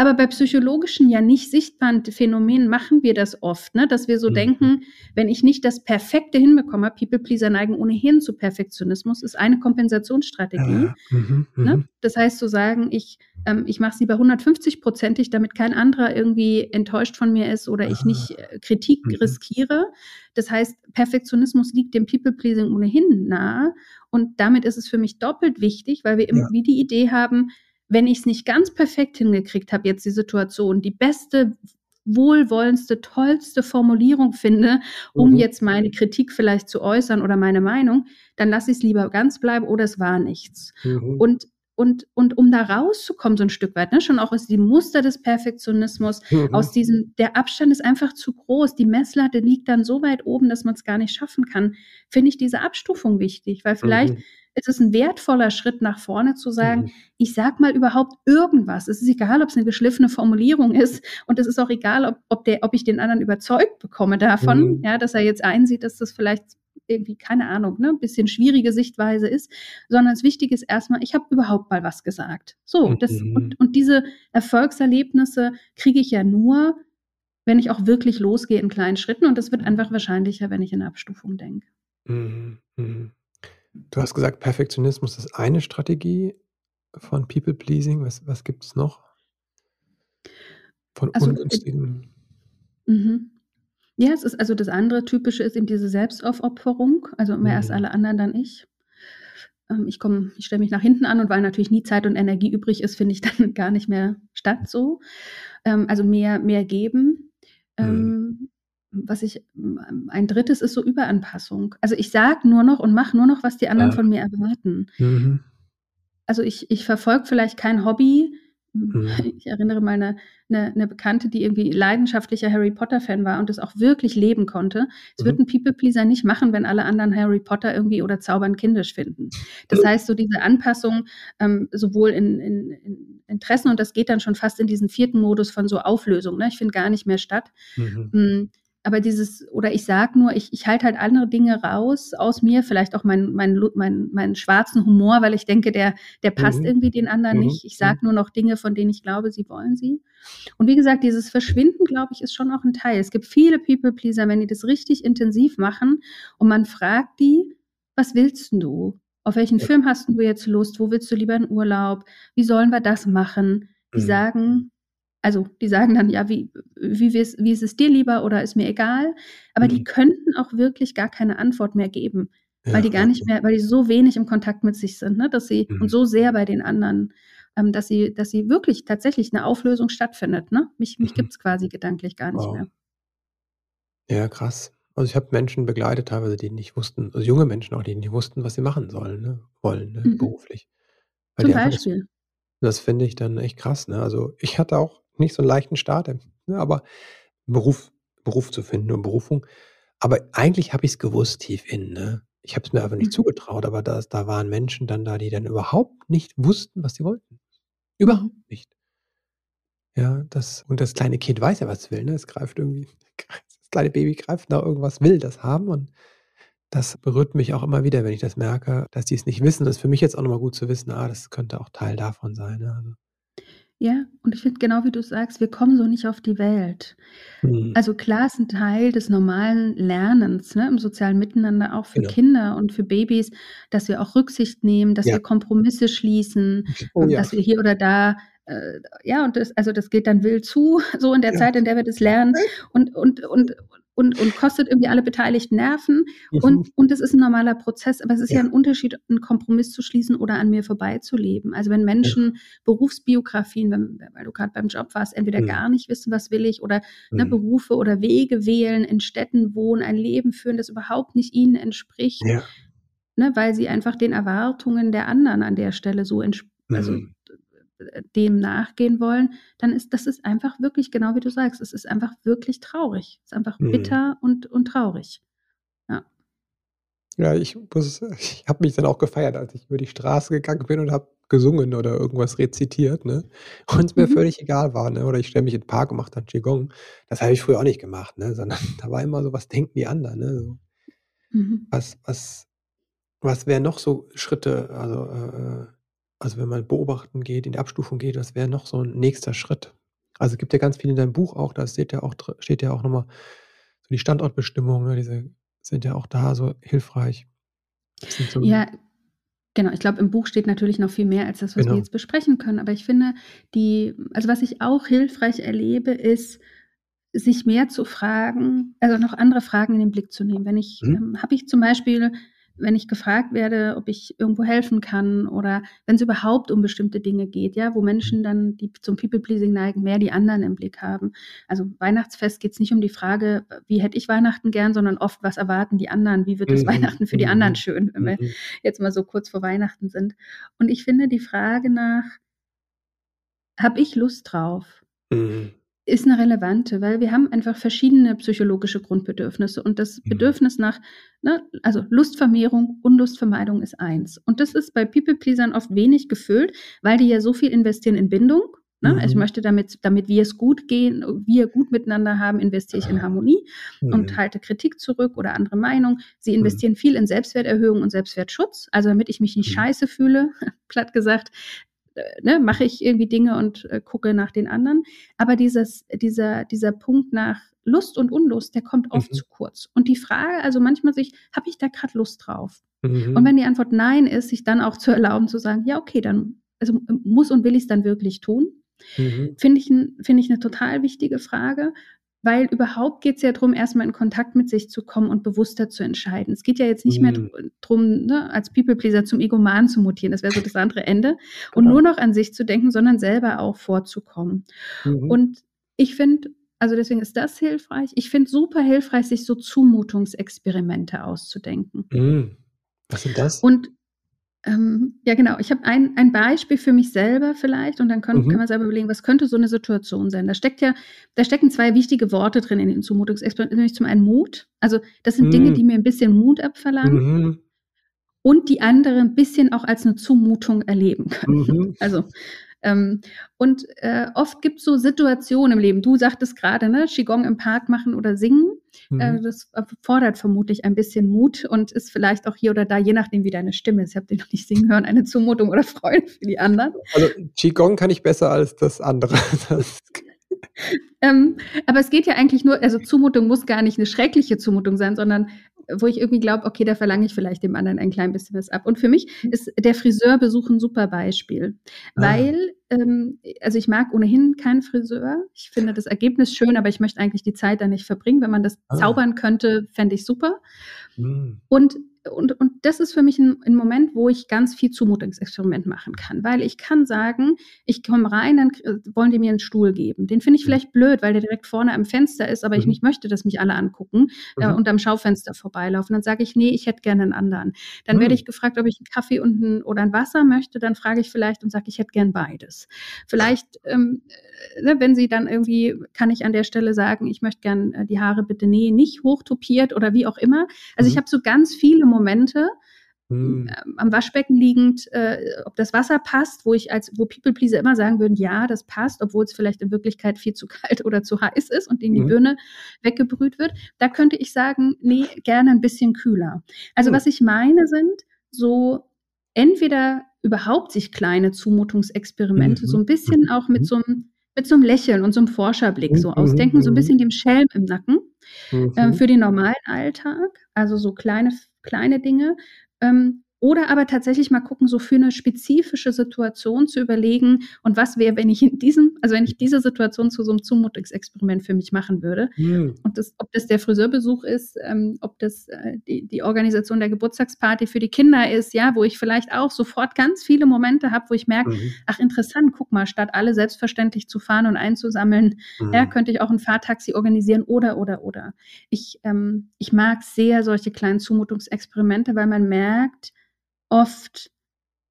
Aber bei psychologischen ja nicht sichtbaren Phänomenen machen wir das oft, ne? dass wir so mhm. denken, wenn ich nicht das Perfekte hinbekomme, People-Pleaser neigen ohnehin zu Perfektionismus, ist eine Kompensationsstrategie. Ja. Mhm, ne? Mhm. Das heißt zu sagen, ich, ähm, ich mache es lieber 150-prozentig, damit kein anderer irgendwie enttäuscht von mir ist oder ich nicht äh, Kritik mhm. riskiere. Das heißt, Perfektionismus liegt dem People-Pleasing ohnehin nahe. Und damit ist es für mich doppelt wichtig, weil wir ja. irgendwie die Idee haben, wenn ich es nicht ganz perfekt hingekriegt habe, jetzt die Situation, die beste, wohlwollendste, tollste Formulierung finde, um mhm. jetzt meine Kritik vielleicht zu äußern oder meine Meinung, dann lasse ich es lieber ganz bleiben oder es war nichts. Mhm. Und und, und um da rauszukommen, so ein Stück weit, ne, schon auch aus dem Muster des Perfektionismus, mhm. aus diesem, der Abstand ist einfach zu groß, die Messlatte liegt dann so weit oben, dass man es gar nicht schaffen kann, finde ich diese Abstufung wichtig, weil vielleicht mhm es ist ein wertvoller Schritt nach vorne zu sagen, mhm. ich sag mal überhaupt irgendwas. Es ist egal, ob es eine geschliffene Formulierung ist *laughs* und es ist auch egal, ob, ob, der, ob ich den anderen überzeugt bekomme davon, mhm. ja, dass er jetzt einsieht, dass das vielleicht irgendwie, keine Ahnung, ne, ein bisschen schwierige Sichtweise ist, sondern das Wichtige ist erstmal, ich habe überhaupt mal was gesagt. So, das, mhm. und, und diese Erfolgserlebnisse kriege ich ja nur, wenn ich auch wirklich losgehe in kleinen Schritten und das wird einfach wahrscheinlicher, wenn ich in Abstufung denke. Mhm. Mhm. Du hast gesagt, Perfektionismus ist eine Strategie von People Pleasing. Was, was gibt es noch? Von also, äh, ungünstigen. Mhm. Ja, es ist also das andere typische ist eben diese Selbstaufopferung. Also immer mhm. erst alle anderen, dann ich. Ähm, ich komme, ich stelle mich nach hinten an und weil natürlich nie Zeit und Energie übrig ist, finde ich *laughs* dann gar nicht mehr statt so. Ähm, also mehr, mehr geben. Mhm. Ähm, was ich, ein drittes ist so Überanpassung. Also ich sage nur noch und mache nur noch, was die anderen ja. von mir erwarten. Mhm. Also ich, ich verfolge vielleicht kein Hobby. Mhm. *laughs* Ich erinnere mal eine, eine, eine, Bekannte, die irgendwie leidenschaftlicher Harry Potter-Fan war und das auch wirklich leben konnte. Es mhm. wird ein People-Pleaser nicht machen, wenn alle anderen Harry Potter irgendwie oder Zaubern kindisch finden. Das heißt, so diese Anpassung ähm, sowohl in, in, in, Interessen und das geht dann schon fast in diesen vierten Modus von so Auflösung. Ne? Ich finde gar nicht mehr statt. Mhm. Aber dieses, oder ich sage nur, ich, ich halte halt andere Dinge raus aus mir, vielleicht auch meinen mein, mein, mein schwarzen Humor, weil ich denke, der, der passt mhm. irgendwie den anderen mhm. nicht. Ich sage mhm. nur noch Dinge, von denen ich glaube, sie wollen sie. Und wie gesagt, dieses Verschwinden, glaube ich, ist schon auch ein Teil. Es gibt viele People-Pleaser, wenn die das richtig intensiv machen und man fragt die, was willst du? Auf welchen ja. Film hast du jetzt Lust? Wo willst du lieber in Urlaub? Wie sollen wir das machen? Die mhm. sagen, also die sagen dann, ja, wie, wie, wie ist es dir lieber oder ist mir egal. Aber mhm. die könnten auch wirklich gar keine Antwort mehr geben, ja, weil die gar nicht mehr, weil die so wenig im Kontakt mit sich sind, ne, dass sie mhm. und so sehr bei den anderen, ähm, dass sie, dass sie wirklich tatsächlich eine Auflösung stattfindet. Ne? Mich, mich mhm. gibt es quasi gedanklich gar nicht wow. mehr. Ja, krass. Also ich habe Menschen begleitet, teilweise, die nicht wussten, also junge Menschen auch, die nicht wussten, was sie machen sollen, ne, wollen, ne, mhm. beruflich. Weil Zum Beispiel. Das, das finde ich dann echt krass. Ne? Also ich hatte auch nicht so einen leichten Start, ne, aber Beruf, Beruf zu finden und Berufung. Aber eigentlich habe ich es gewusst tief innen. Ne? Ich habe es mir einfach nicht mhm. zugetraut, aber das, da waren Menschen dann da, die dann überhaupt nicht wussten, was sie wollten. Überhaupt nicht. Ja, das, und das kleine Kind weiß ja, was es will. Ne? Es greift irgendwie, *laughs* das kleine Baby greift nach irgendwas, will das haben. Und das berührt mich auch immer wieder, wenn ich das merke, dass die es nicht wissen. Das ist für mich jetzt auch nochmal gut zu wissen, ah, das könnte auch Teil davon sein. Ne? Also. Ja, und ich finde genau wie du sagst, wir kommen so nicht auf die Welt. Mhm. Also klar ist ein Teil des normalen Lernens, ne, im sozialen Miteinander auch für genau. Kinder und für Babys, dass wir auch Rücksicht nehmen, dass ja. wir Kompromisse schließen, oh, ja. dass wir hier oder da äh, ja, und das, also das geht dann wild zu, *laughs* so in der ja. Zeit, in der wir das lernen. Und, und, und, und, und kostet irgendwie alle Beteiligten Nerven. Mhm. Und, und es ist ein normaler Prozess, aber es ist ja. ja. ein Unterschied, einen Kompromiss zu schließen oder an mir vorbeizuleben. Also wenn Menschen ja. Berufsbiografien, wenn, weil du gerade beim Job warst, entweder mhm. gar nicht wissen, was will ich, oder ne, mhm. Berufe oder Wege wählen, in Städten wohnen, ein Leben führen, das überhaupt nicht ihnen entspricht. Ja. Ne, weil sie einfach den Erwartungen der anderen an der Stelle so entsprechen. Also mhm dem nachgehen wollen, dann ist das ist einfach wirklich, genau wie du sagst, es ist einfach wirklich traurig. Es ist einfach mhm. bitter und, und traurig. Ja. Ja, ich ich habe mich dann auch gefeiert, als ich über die Straße gegangen bin und habe gesungen oder irgendwas rezitiert, ne? Und es mir mhm. völlig egal war, ne? Oder ich stelle mich in den Park und mache dann Qigong. Das habe ich früher auch nicht gemacht, ne? Sondern *laughs* da war immer so, was denken die anderen, ne? So. Mhm. Was, was, was wären noch so Schritte, also äh, äh also wenn man beobachten geht, in die Abstufung geht, das wäre noch so ein nächster Schritt. Also es gibt ja ganz viel in deinem Buch auch, da steht ja auch, steht ja auch nochmal so die Standortbestimmungen, ne, diese sind ja auch da so hilfreich. So ja, genau. Ich glaube, im Buch steht natürlich noch viel mehr als das, was genau. wir jetzt besprechen können. Aber ich finde, die, also was ich auch hilfreich erlebe, ist, sich mehr zu fragen, also noch andere Fragen in den Blick zu nehmen. Wenn ich, mhm. ähm, habe ich zum Beispiel wenn ich gefragt werde, ob ich irgendwo helfen kann oder wenn es überhaupt um bestimmte Dinge geht, ja, wo Menschen dann, die zum People-Pleasing neigen, mehr die anderen im Blick haben. Also Weihnachtsfest geht es nicht um die Frage, wie hätte ich Weihnachten gern, sondern oft, was erwarten die anderen, wie wird das mhm. Weihnachten für die mhm. anderen schön, wenn wir mhm. jetzt mal so kurz vor Weihnachten sind. Und ich finde die Frage nach, habe ich Lust drauf? Mhm ist eine relevante, weil wir haben einfach verschiedene psychologische Grundbedürfnisse und das mhm. Bedürfnis nach, ne, also Lustvermehrung, Unlustvermeidung ist eins. Und das ist bei People-Pleasern oft wenig gefüllt, weil die ja so viel investieren in Bindung. Ne? Mhm. Also ich mhm. möchte damit, damit wir es gut gehen, wir gut miteinander haben, investiere ich in Harmonie mhm. und halte Kritik zurück oder andere Meinung. Sie mhm. investieren viel in Selbstwerterhöhung und Selbstwertschutz, also damit ich mich nicht mhm. scheiße fühle, *laughs* platt gesagt, ne, mache ich irgendwie Dinge und äh, gucke nach den anderen. Aber dieses, dieser, dieser Punkt nach Lust und Unlust, der kommt oft mhm. zu kurz. Und die Frage, also manchmal sich, habe ich da gerade Lust drauf? Mhm. Und wenn die Antwort Nein ist, sich dann auch zu erlauben zu sagen, ja, okay, dann also muss und will ich es dann wirklich tun? Mhm. Finde ich, find ich eine total wichtige Frage weil überhaupt geht es ja darum, erstmal in Kontakt mit sich zu kommen und bewusster zu entscheiden. Es geht ja jetzt nicht mhm. mehr darum, ne, als People-Pleaser zum Egoman zu mutieren, das wäre so das andere Ende, und genau. nur noch an sich zu denken, sondern selber auch vorzukommen. Mhm. Und ich finde, also deswegen ist das hilfreich. Ich finde super hilfreich, sich so Zumutungsexperimente auszudenken. Mhm. Was sind das? Und ähm, ja, genau. Ich habe ein, ein Beispiel für mich selber vielleicht und dann können, mhm. kann man selber überlegen, was könnte so eine Situation sein. Da steckt ja, da stecken zwei wichtige Worte drin in den Zumutungsexperimenten, nämlich zum einen Mut. Also das sind mhm. Dinge, die mir ein bisschen Mut abverlangen. Mhm. Und die andere ein bisschen auch als eine Zumutung erleben können. Mhm. Also ähm, und äh, oft gibt es so Situationen im Leben. Du sagtest gerade, ne, Qigong im Park machen oder singen. Äh, mhm. Äh, das fordert vermutlich ein bisschen Mut und ist vielleicht auch hier oder da, je nachdem, wie deine Stimme ist. Ich habe den noch nicht singen hören, eine Zumutung oder *laughs* Freude für die anderen. Also Qigong kann ich besser als das andere. *laughs* Das ähm, aber es geht ja eigentlich nur, also Zumutung muss gar nicht eine schreckliche Zumutung sein, sondern wo ich irgendwie glaube, okay, da verlange ich vielleicht dem anderen ein klein bisschen was ab. Und für mich ist der Friseurbesuch ein super Beispiel, ah. weil, ähm, also ich mag ohnehin keinen Friseur. Ich finde das Ergebnis schön, aber ich möchte eigentlich die Zeit da nicht verbringen. Wenn man das ah. zaubern könnte, fände ich super. Mhm. Und und, und das ist für mich ein, ein, Moment, wo ich ganz viel Zumutungsexperiment machen kann, weil ich kann sagen, ich komme rein, dann wollen die mir einen Stuhl geben. Den finde ich mhm. vielleicht blöd, weil der direkt vorne am Fenster ist, aber mhm. ich nicht möchte, dass mich alle angucken äh, mhm. äh, und am Schaufenster vorbeilaufen. Dann sage ich, nee, ich hätte gerne einen anderen. Dann mhm. werde ich gefragt, ob ich einen Kaffee und ein, oder ein Wasser möchte. Dann frage ich vielleicht und sage, ich hätte gern beides. Vielleicht, ähm, äh, ne, wenn sie dann irgendwie, kann ich an der Stelle sagen, ich möchte gern äh, die Haare bitte nee, nicht hochtopiert oder wie auch immer. Also ich mhm. habe so ganz viele Momente, hm. Ähm, am Waschbecken liegend, äh, ob das Wasser passt, wo ich als, wo People Pleaser immer sagen würden, ja, das passt, obwohl es vielleicht in Wirklichkeit viel zu *laughs* kalt oder zu heiß ist und in die mhm. Birne weggebrüht wird. Da könnte ich sagen, nee, gerne ein bisschen kühler. Also mhm. was ich meine sind so entweder überhaupt sich kleine Zumutungsexperimente, mhm. so ein bisschen auch mit mhm. so einem mit so einem Lächeln und so einem Forscherblick so mhm, ausdenken, so ein bisschen dem Schelm im Nacken äh, für den normalen Alltag, also so kleine, kleine Dinge. Ähm, oder aber tatsächlich mal gucken, so für eine spezifische Situation zu überlegen, und was wäre, wenn ich in diesem, also wenn ich diese Situation zu so einem Zumutungsexperiment für mich machen würde. Mhm. Und das, ob das der Friseurbesuch ist, ähm, ob das äh, die, die Organisation der Geburtstagsparty für die Kinder ist, ja, wo ich vielleicht auch sofort ganz viele Momente habe, wo ich merke, mhm. ach interessant, guck mal, statt alle selbstverständlich zu fahren und einzusammeln, mhm. ja, könnte ich auch ein Fahrtaxi organisieren oder, oder, oder. Ich, ähm, ich mag sehr solche kleinen Zumutungsexperimente, weil man merkt, oft,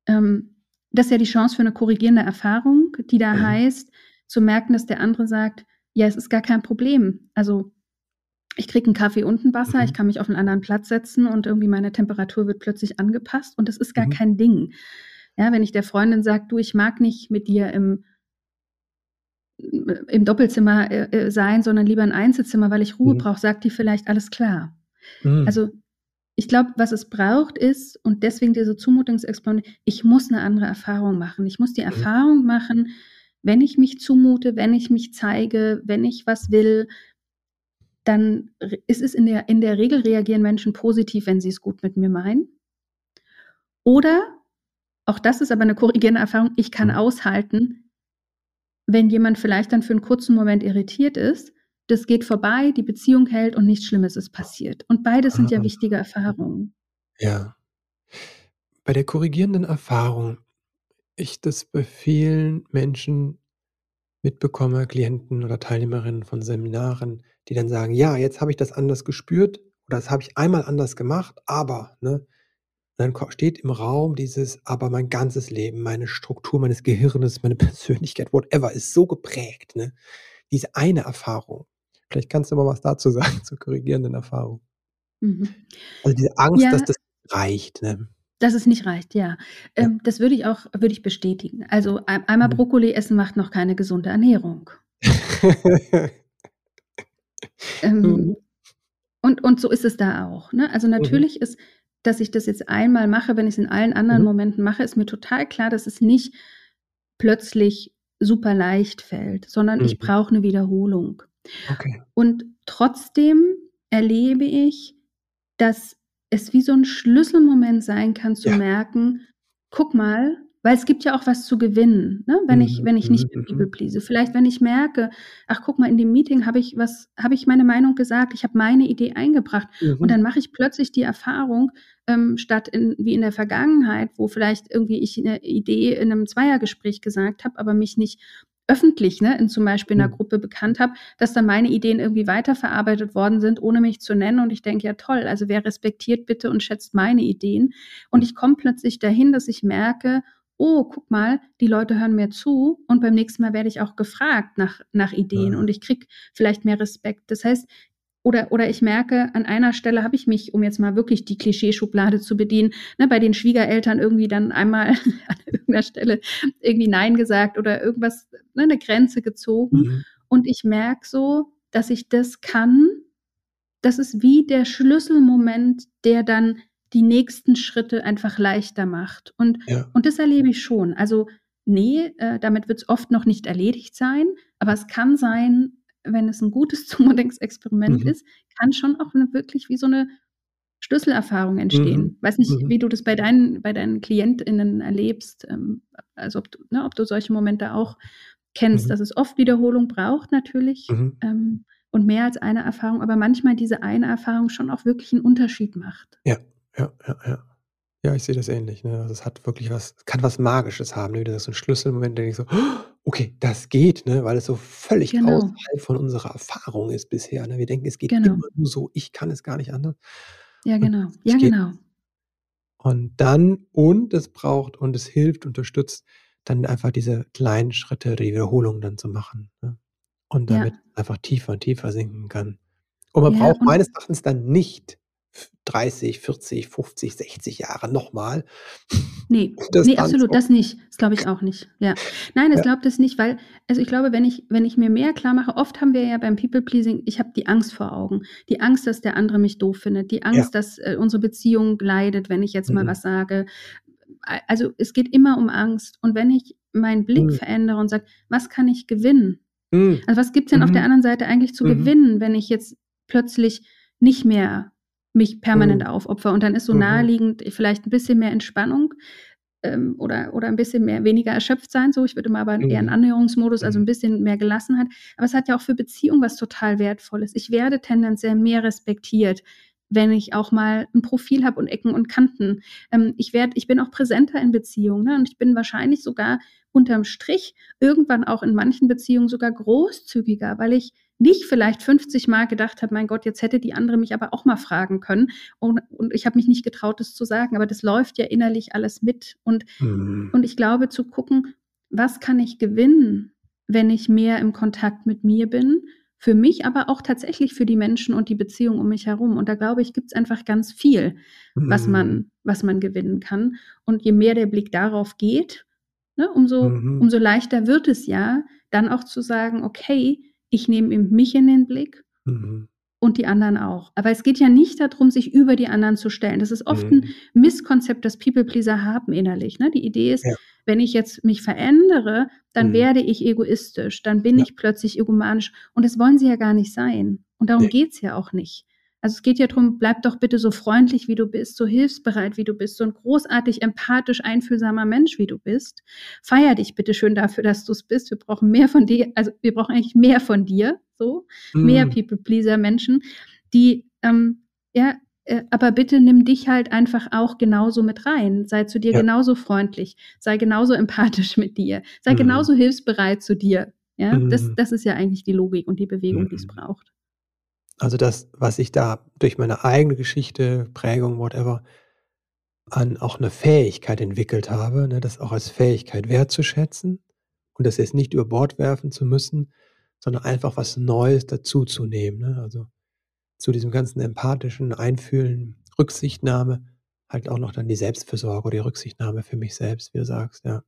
ähm, das ist ja die Chance für eine korrigierende Erfahrung, die da mhm. heißt, zu merken, dass der andere sagt, ja, es ist gar kein Problem. Also ich kriege einen Kaffee und ein Wasser, mhm. ich kann mich auf einen anderen Platz setzen und irgendwie meine Temperatur wird plötzlich angepasst und das ist gar mhm. kein Ding. Ja, wenn ich der Freundin sage, du, ich mag nicht mit dir im, im Doppelzimmer äh, äh sein, sondern lieber ein Einzelzimmer, weil ich Ruhe mhm. brauche, sagt die vielleicht alles klar. Mhm. Also ich glaube, was es braucht ist, und deswegen diese Zumutungsexperimente, ich muss eine andere Erfahrung machen. Ich muss die mhm. Erfahrung machen, wenn ich mich zumute, wenn ich mich zeige, wenn ich was will, dann ist es in der, in der Regel reagieren Menschen positiv, wenn sie es gut mit mir meinen. Oder, auch das ist aber eine korrigierende Erfahrung, ich kann mhm. aushalten, wenn jemand vielleicht dann für einen kurzen Moment irritiert ist, das geht vorbei, die Beziehung hält und nichts Schlimmes ist passiert. Und beides sind ja ah. wichtige Erfahrungen. Ja. Bei der korrigierenden Erfahrung, ich das bei vielen Menschen mitbekomme, Klienten oder Teilnehmerinnen von Seminaren, die dann sagen, ja, jetzt habe ich das anders gespürt oder das habe ich einmal anders gemacht, aber, ne, dann steht im Raum dieses, aber mein ganzes Leben, meine Struktur meines Gehirnes, meine *laughs* Persönlichkeit, whatever, ist so geprägt, ne? Diese eine Erfahrung, Vielleicht kannst du mal was dazu sagen, *laughs* zur korrigierenden Erfahrung. Mhm. Also diese Angst, ja, dass das reicht. Ne? Dass es nicht reicht, ja. ja. Ähm, das würde ich auch würde ich bestätigen. Also einmal mhm. Brokkoli essen macht noch keine gesunde Ernährung. *laughs* ähm, mhm. und, und so ist es da auch. Ne? Also mhm. natürlich ist, dass ich das jetzt einmal mache, wenn ich es in allen anderen mhm. Momenten mache, ist mir total klar, dass es nicht plötzlich super leicht fällt, sondern ich mhm. brauche eine Wiederholung. Okay. Und trotzdem erlebe ich, dass es wie so ein Schlüsselmoment sein kann, zu ja. merken, guck mal, weil es gibt ja auch was zu gewinnen, ne? wenn ich, wenn ich nicht mehr People please. Vielleicht, wenn ich merke, ach guck mal, in dem Meeting habe ich was, habe ich meine Meinung gesagt, ich habe meine Idee eingebracht mhm. und dann mache ich plötzlich die Erfahrung, ähm, statt in, wie in der Vergangenheit, wo vielleicht irgendwie ich eine Idee in einem Zweiergespräch gesagt habe, aber mich nicht öffentlich, ne, in zum Beispiel in einer mhm. Gruppe bekannt habe, dass dann meine Ideen irgendwie weiterverarbeitet worden sind, ohne mich zu nennen. Und ich denke, ja toll, also wer respektiert bitte und schätzt meine Ideen? Und ich komme plötzlich dahin, dass ich merke, oh, guck mal, die Leute hören mir zu und beim nächsten Mal werde ich auch gefragt nach, nach Ideen ja. und ich kriege vielleicht mehr Respekt. Das heißt, oder, oder ich merke, an einer Stelle habe ich mich, um jetzt mal wirklich die Klischeeschublade zu bedienen, ne, bei den Schwiegereltern irgendwie dann einmal *laughs* an irgendeiner Stelle irgendwie Nein gesagt oder irgendwas, ne, eine Grenze gezogen. Mhm. Und ich merke so, dass ich das kann. Das ist wie der Schlüsselmoment, der dann die nächsten Schritte einfach leichter macht. Und, ja. und das erlebe ich schon. Also, nee, äh, damit wird es oft noch nicht erledigt sein, aber es kann sein, wenn es ein gutes *laughs* Zumutungsexperiment mhm. ist, kann schon auch eine, wirklich wie so eine Schlüsselerfahrung entstehen. Mhm. Weiß nicht, mhm. wie du das bei deinen, bei deinen KlientInnen erlebst, ähm, also ob du, ne, ob du solche Momente auch kennst, mhm. dass es oft Wiederholung braucht natürlich mhm. ähm, und mehr als eine Erfahrung, aber manchmal diese eine Erfahrung schon auch wirklich einen Unterschied macht. Ja, ja, ja, ja. Ja, ich sehe das ähnlich. Ne? Also es hat wirklich was, kann was Magisches haben. Ne? Das ist so ein Schlüsselmoment, der ich so, okay, das geht, ne? weil es so völlig Genau. außerhalb von unserer Erfahrung ist bisher. Ne? Wir denken, es geht Genau. immer nur so, ich kann es gar nicht anders. Ja, Und genau. Ja, geht. genau. Und dann, und es braucht und es hilft, unterstützt, dann einfach diese kleinen Schritte, die Wiederholung dann zu machen. Ne? Und damit Ja. einfach tiefer und tiefer sinken kann. Und man Ja, braucht meines Erachtens dann nicht 30, 40, 50, 60 Jahre nochmal. Nee, *laughs* das nee absolut, das nicht. Das glaube ich auch nicht. Ja. Nein, ich ja. glaube das nicht, weil, also ich glaube, wenn ich, wenn ich mir mehr klar mache, oft haben wir ja beim People-Pleasing, ich habe die Angst vor Augen. Die Angst, dass der andere mich doof findet. Die Angst, ja. dass äh, unsere Beziehung leidet, wenn ich jetzt mhm. mal was sage also es geht immer um Angst. Und wenn ich meinen Blick mhm. verändere und sage, was kann ich gewinnen? Mhm. Also was gibt es denn mhm. auf der anderen Seite eigentlich zu mhm. gewinnen, wenn ich jetzt plötzlich nicht mehr mich permanent mhm. aufopfer? Und dann ist so mhm. naheliegend vielleicht ein bisschen mehr Entspannung ähm, oder, oder ein bisschen mehr weniger erschöpft sein. So, ich würde immer aber eher einen Annäherungsmodus, also ein bisschen mehr Gelassenheit. Aber es hat ja auch für Beziehungen was total Wertvolles. Ich werde tendenziell mehr respektiert wenn ich auch mal ein Profil habe und Ecken und Kanten. Ähm, ich werde, ich bin auch präsenter in Beziehungen ne? und ich bin wahrscheinlich sogar unterm Strich irgendwann auch in manchen Beziehungen sogar großzügiger, weil ich nicht vielleicht 50 Mal gedacht habe, mein Gott, jetzt hätte die andere mich aber auch mal fragen können. Und, und ich habe mich nicht getraut, das zu sagen. Aber das läuft ja innerlich alles mit. Und, mhm. und ich glaube, zu gucken, was kann ich gewinnen, wenn ich mehr im Kontakt mit mir bin für mich, aber auch tatsächlich für die Menschen und die Beziehung um mich herum. Und da glaube ich, gibt es einfach ganz viel, was man, mhm. was man gewinnen kann. Und je mehr der Blick darauf geht, ne, umso, mhm. umso leichter wird es ja, dann auch zu sagen, okay, ich nehme mich in den Blick mhm und die anderen auch. Aber es geht ja nicht darum, sich über die anderen zu stellen. Das ist oft mhm. ein Misskonzept, das People-Pleaser haben innerlich. Ne? Die Idee ist, ja. wenn ich jetzt mich verändere, dann mhm. werde ich egoistisch, dann bin ja. ich plötzlich egomanisch. Und das wollen sie ja gar nicht sein. Und darum nee. geht's ja auch nicht. Also es geht ja darum, bleib doch bitte so freundlich, wie du bist, so hilfsbereit, wie du bist, so ein großartig empathisch einfühlsamer Mensch, wie du bist. Feier dich bitte schön dafür, dass du es bist. Wir brauchen mehr von dir, also wir brauchen eigentlich mehr von dir, so mm. mehr People-Pleaser-Menschen, die ähm, ja, äh, aber bitte nimm dich halt einfach auch genauso mit rein. Sei zu dir ja. genauso freundlich, sei genauso empathisch mit dir, sei mm. genauso hilfsbereit zu dir. Ja, mm. das, das ist ja eigentlich die Logik und die Bewegung, die es braucht. Also das, was ich da durch meine eigene Geschichte, Prägung, whatever, an auch eine Fähigkeit entwickelt habe, ne, das auch als Fähigkeit wertzuschätzen und das jetzt nicht über Bord werfen zu müssen, sondern einfach was Neues dazuzunehmen. Ne? Also zu diesem ganzen empathischen Einfühlen, Rücksichtnahme, halt auch noch dann die Selbstfürsorge oder die Rücksichtnahme für mich selbst, wie du sagst, ja.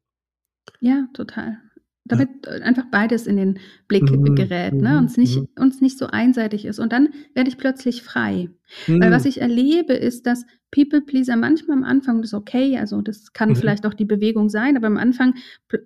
Ja, total damit ja. einfach beides in den Blick mhm. gerät, ne? und es nicht, mhm. uns nicht so einseitig ist. Und dann werde ich plötzlich frei. Mhm. Weil was ich erlebe, ist, dass People-Pleaser manchmal am Anfang das ist okay, also das kann mhm. vielleicht auch die Bewegung sein, aber am Anfang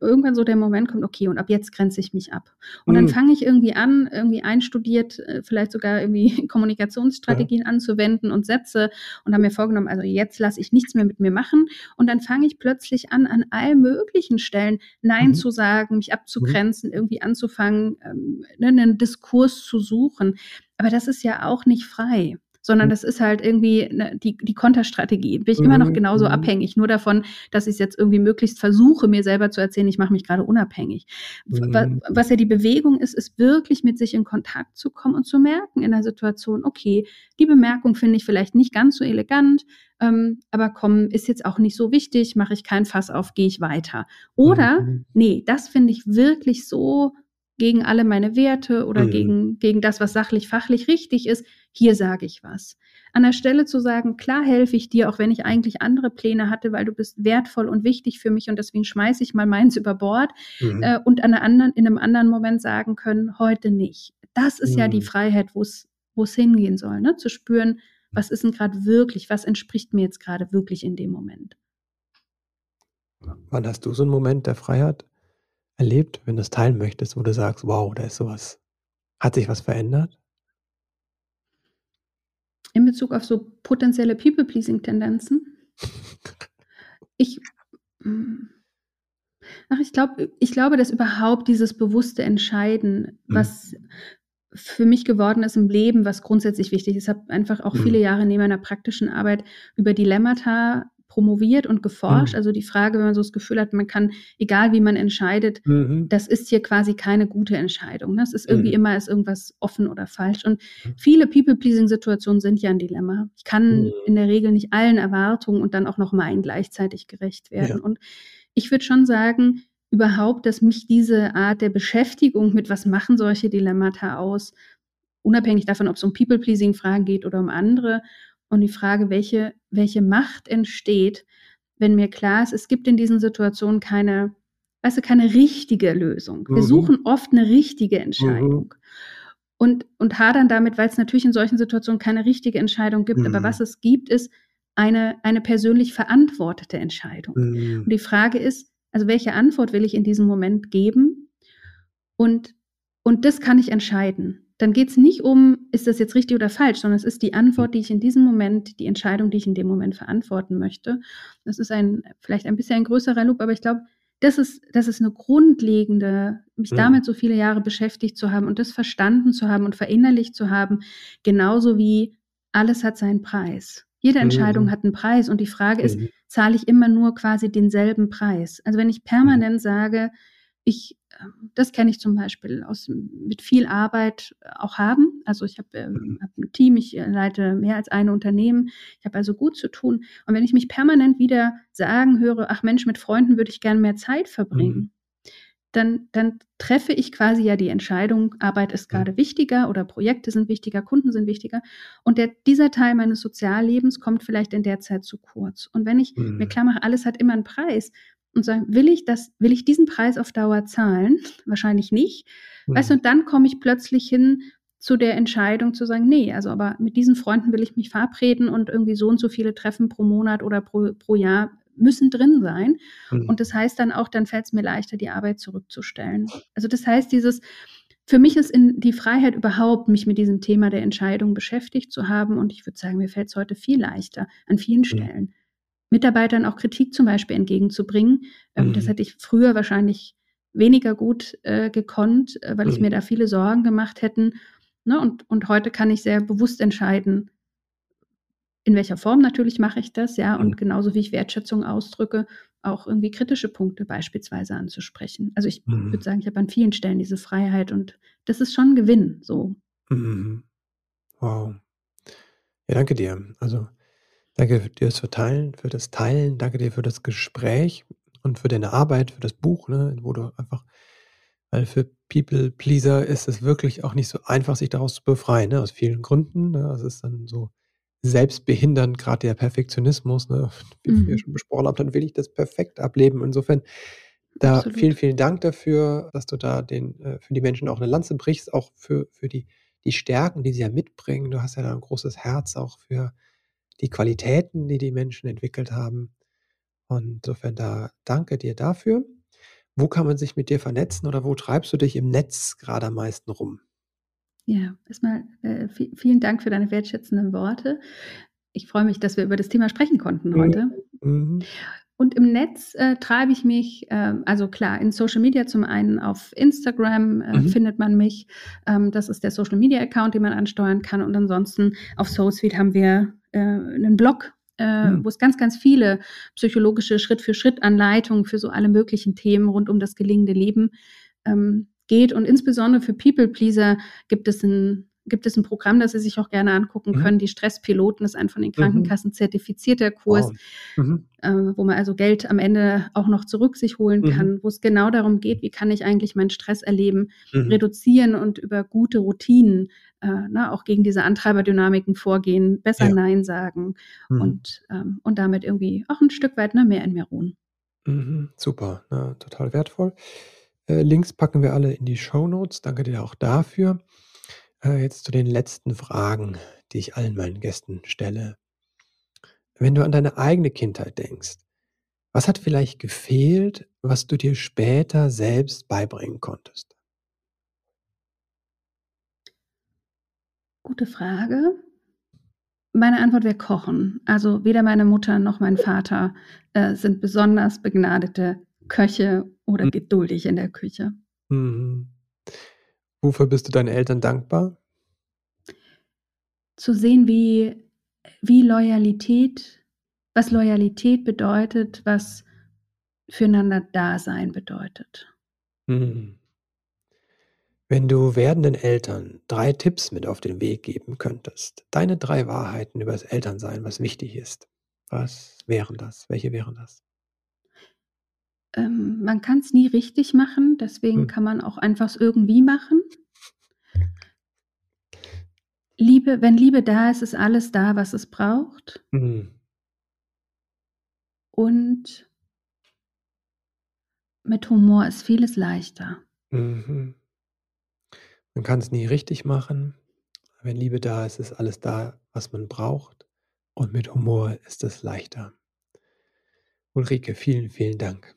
irgendwann so der Moment kommt, okay, und ab jetzt grenze ich mich ab. Und mhm. dann fange ich irgendwie an, irgendwie einstudiert, äh, vielleicht sogar irgendwie *laughs* Kommunikationsstrategien ja. anzuwenden und Sätze und habe mir vorgenommen, also jetzt lasse ich nichts mehr mit mir machen. Und dann fange ich plötzlich an, an allen möglichen Stellen Nein mhm. zu sagen, mich abzugrenzen, irgendwie anzufangen, ähm, ne, einen Diskurs zu suchen. Aber das ist ja auch nicht frei sondern mhm. das ist halt irgendwie ne, die, die Konterstrategie. Bin ich immer noch mhm, genauso mhm. abhängig, nur davon, dass ich es jetzt irgendwie möglichst versuche, mir selber zu erzählen, ich mache mich gerade unabhängig. Mhm. Was ja die Bewegung ist, ist wirklich mit sich in Kontakt zu kommen und zu merken in der Situation, okay, die Bemerkung finde ich vielleicht nicht ganz so elegant, ähm, aber komm, ist jetzt auch nicht so wichtig, mache ich kein Fass auf, gehe ich weiter. Oder, mhm. nee, das finde ich wirklich so gegen alle meine Werte oder mhm. gegen, gegen das, was sachlich, fachlich richtig ist. Hier sage ich was. An der Stelle zu sagen, klar helfe ich dir, auch wenn ich eigentlich andere Pläne hatte, weil du bist wertvoll und wichtig für mich und deswegen schmeiße ich mal meins *laughs* über Bord mhm. äh, und an anderen, in einem anderen Moment sagen können, heute nicht. Das ist mhm. ja die mhm. Freiheit, wo es wo es hingehen soll, ne? zu spüren, was ist denn gerade wirklich, was entspricht mir jetzt gerade wirklich in dem Moment. Wann hast du so einen Moment der Freiheit? erlebt, wenn du es teilen möchtest, wo du sagst, wow, da ist sowas. Hat sich was verändert? In Bezug auf so potenzielle People-Pleasing-Tendenzen? *laughs* ich, mm, ach, ich glaube, ich glaube, dass überhaupt dieses bewusste Entscheiden, mhm. was mhm. für mich geworden ist im Leben, was grundsätzlich wichtig ist. Ich habe einfach auch mhm. viele Jahre neben meiner praktischen Arbeit über Dilemmata promoviert und geforscht. Mhm. Also die Frage, wenn man so das Gefühl hat, man kann, egal wie man entscheidet, mhm. das ist hier quasi keine gute Entscheidung. Das ist irgendwie mhm. immer ist irgendwas offen oder falsch. Und mhm. viele People-Pleasing-Situationen sind ja ein Dilemma. Ich kann mhm. in der Regel nicht allen Erwartungen und dann auch noch meinen gleichzeitig gerecht werden. Ja. Und ich würde schon sagen, überhaupt, dass mich diese Art der Beschäftigung mit was machen solche Dilemmata aus, unabhängig davon, ob es um People-Pleasing-Fragen geht oder um andere, und die Frage, welche, welche Macht entsteht, wenn mir klar ist, es gibt in diesen Situationen keine, weißt du, keine richtige Lösung. Wir mhm. suchen oft eine richtige Entscheidung. Mhm. Und, und hadern damit, weil es natürlich in solchen Situationen keine richtige Entscheidung gibt. Mhm. Aber was es gibt, ist eine, eine persönlich verantwortete Entscheidung. Mhm. Und die Frage ist, also welche Antwort will ich in diesem Moment geben? Und, und das kann ich entscheiden. Dann geht es nicht um, ist das jetzt richtig oder falsch, sondern es ist die Antwort, die ich in diesem Moment, die Entscheidung, die ich in dem Moment verantworten möchte. Das ist ein, vielleicht ein bisschen ein größerer Loop, aber ich glaube, das ist, das ist eine grundlegende, mich mhm. damit so viele Jahre beschäftigt zu haben und das verstanden zu haben und verinnerlicht zu haben, genauso wie alles hat seinen Preis. Jede Entscheidung mhm. hat einen Preis und die Frage ist, mhm. zahle ich immer nur quasi denselben Preis? Also wenn ich permanent sage, ich ähm, das kenne ich zum Beispiel aus, mit viel Arbeit auch haben. Also ich habe ähm, mhm. hab ein Team, ich äh, leite mehr als ein Unternehmen. Ich habe also gut zu tun. Und wenn ich mich permanent wieder sagen höre, ach Mensch, mit Freunden würde ich gerne mehr Zeit verbringen, mhm. dann, dann treffe ich quasi ja die Entscheidung, Arbeit ist gerade mhm. wichtiger oder Projekte sind wichtiger, Kunden sind wichtiger. Und der, dieser Teil meines Soziallebens kommt vielleicht in der Zeit zu kurz. Und wenn ich mhm. mir klar mache, alles hat immer einen Preis, und sagen, will ich das, will ich diesen Preis auf Dauer zahlen? Wahrscheinlich nicht. Mhm. Weißt du, und dann komme ich plötzlich hin zu der Entscheidung zu sagen, nee, also aber mit diesen Freunden will ich mich verabreden und irgendwie so und so viele Treffen pro Monat oder pro, pro Jahr müssen drin sein. Mhm. Und das heißt dann auch, dann fällt es mir leichter, die Arbeit zurückzustellen. Also das heißt, dieses, für mich ist in die Freiheit überhaupt, mich mit diesem Thema der Entscheidung beschäftigt zu haben. Und ich würde sagen, mir fällt es heute viel leichter an vielen mhm. Mitarbeitern auch Kritik zum Beispiel entgegenzubringen. Ähm, mhm. Das hätte ich früher wahrscheinlich weniger gut äh, gekonnt, äh, weil mhm. ich mir da viele Sorgen gemacht hätten. Ne? Und, und heute kann ich sehr bewusst entscheiden, in welcher Form natürlich mache ich das, ja, und mhm. genauso wie ich Wertschätzung ausdrücke, auch irgendwie kritische Punkte beispielsweise anzusprechen. Also ich mhm. würde sagen, ich habe an vielen Stellen diese Freiheit und das ist schon ein Gewinn, so. Mhm. Wow. Ja, danke dir. Also Danke dir fürs Teilen, für das Teilen. Danke dir für das Gespräch und für deine Arbeit, für das Buch, ne, wo du einfach, weil für People Pleaser ist es wirklich auch nicht so einfach, sich daraus zu befreien, ne, aus vielen Gründen. Ne. Es ist dann so selbstbehindernd, gerade der Perfektionismus, ne, *laughs* wie mhm. wir schon besprochen haben, dann will ich das perfekt ableben. Insofern, da Absolut. vielen, vielen Dank dafür, dass du da den, äh, für die Menschen auch eine Lanze brichst, auch für, für die, die Stärken, die sie ja mitbringen. Du hast ja da ein großes Herz auch für die Qualitäten, die die Menschen entwickelt haben. Und insofern da danke dir dafür. Wo kann man sich mit dir vernetzen oder wo treibst du dich im Netz gerade am meisten rum? Ja, erstmal äh, vielen Dank für deine wertschätzenden Worte. Ich freue mich, dass wir über das Thema sprechen konnten mhm. heute. Mhm. Und im Netz äh, treibe ich mich, äh, also klar, in Social Media zum einen auf Instagram äh, mhm. findet man mich. Ähm, das ist der Social Media Account, den man ansteuern kann. Und ansonsten auf SoulSuite haben wir äh, einen Blog, äh, mhm. wo es ganz, ganz viele psychologische Schritt-für-Schritt-Anleitungen für so alle möglichen Themen rund um das gelingende Leben ähm, geht. Und insbesondere für People-Pleaser gibt es ein gibt es ein Programm, das Sie sich auch gerne angucken mhm. können. Die Stresspiloten ist ein von den mhm. Krankenkassen zertifizierter Kurs, wow. mhm. äh, wo man also Geld am Ende auch noch zurück sich holen mhm. kann, wo es genau darum geht, wie kann ich eigentlich meinen Stress erleben, mhm. reduzieren und über gute Routinen äh, na, auch gegen diese Antreiberdynamiken vorgehen, besser ja. Nein sagen mhm. und, ähm, und damit irgendwie auch ein Stück weit ne, mehr in mir ruhen. Super, na, total wertvoll. Äh, Links packen wir alle in die Show Notes. Danke dir auch dafür. Äh, jetzt zu den letzten Fragen, die ich allen meinen Gästen stelle. Wenn du an deine eigene Kindheit denkst, was hat vielleicht gefehlt, was du dir später selbst beibringen konntest? Gute Frage. Meine Antwort wäre Kochen. Also weder meine Mutter noch mein Vater äh, sind besonders begnadete Köche oder hm. geduldig in der Küche. Mhm. Wofür bist du deinen Eltern dankbar? Zu sehen, wie, wie Loyalität, was Loyalität bedeutet, was füreinander Dasein bedeutet. Hm. Wenn du werdenden Eltern drei Tipps mit auf den Weg geben könntest, deine drei Wahrheiten über das Elternsein, was wichtig ist, was wären das? Welche wären das? Ähm, man kann es nie richtig machen, deswegen hm. kann man auch einfach es irgendwie machen. Liebe, wenn Liebe da ist, ist alles da, was es braucht. Mhm. Und mit Humor ist vieles leichter. Mhm. Man kann es nie richtig machen. Wenn Liebe da ist, ist alles da, was man braucht. Und mit Humor ist es leichter. Ulrike, vielen, vielen Dank.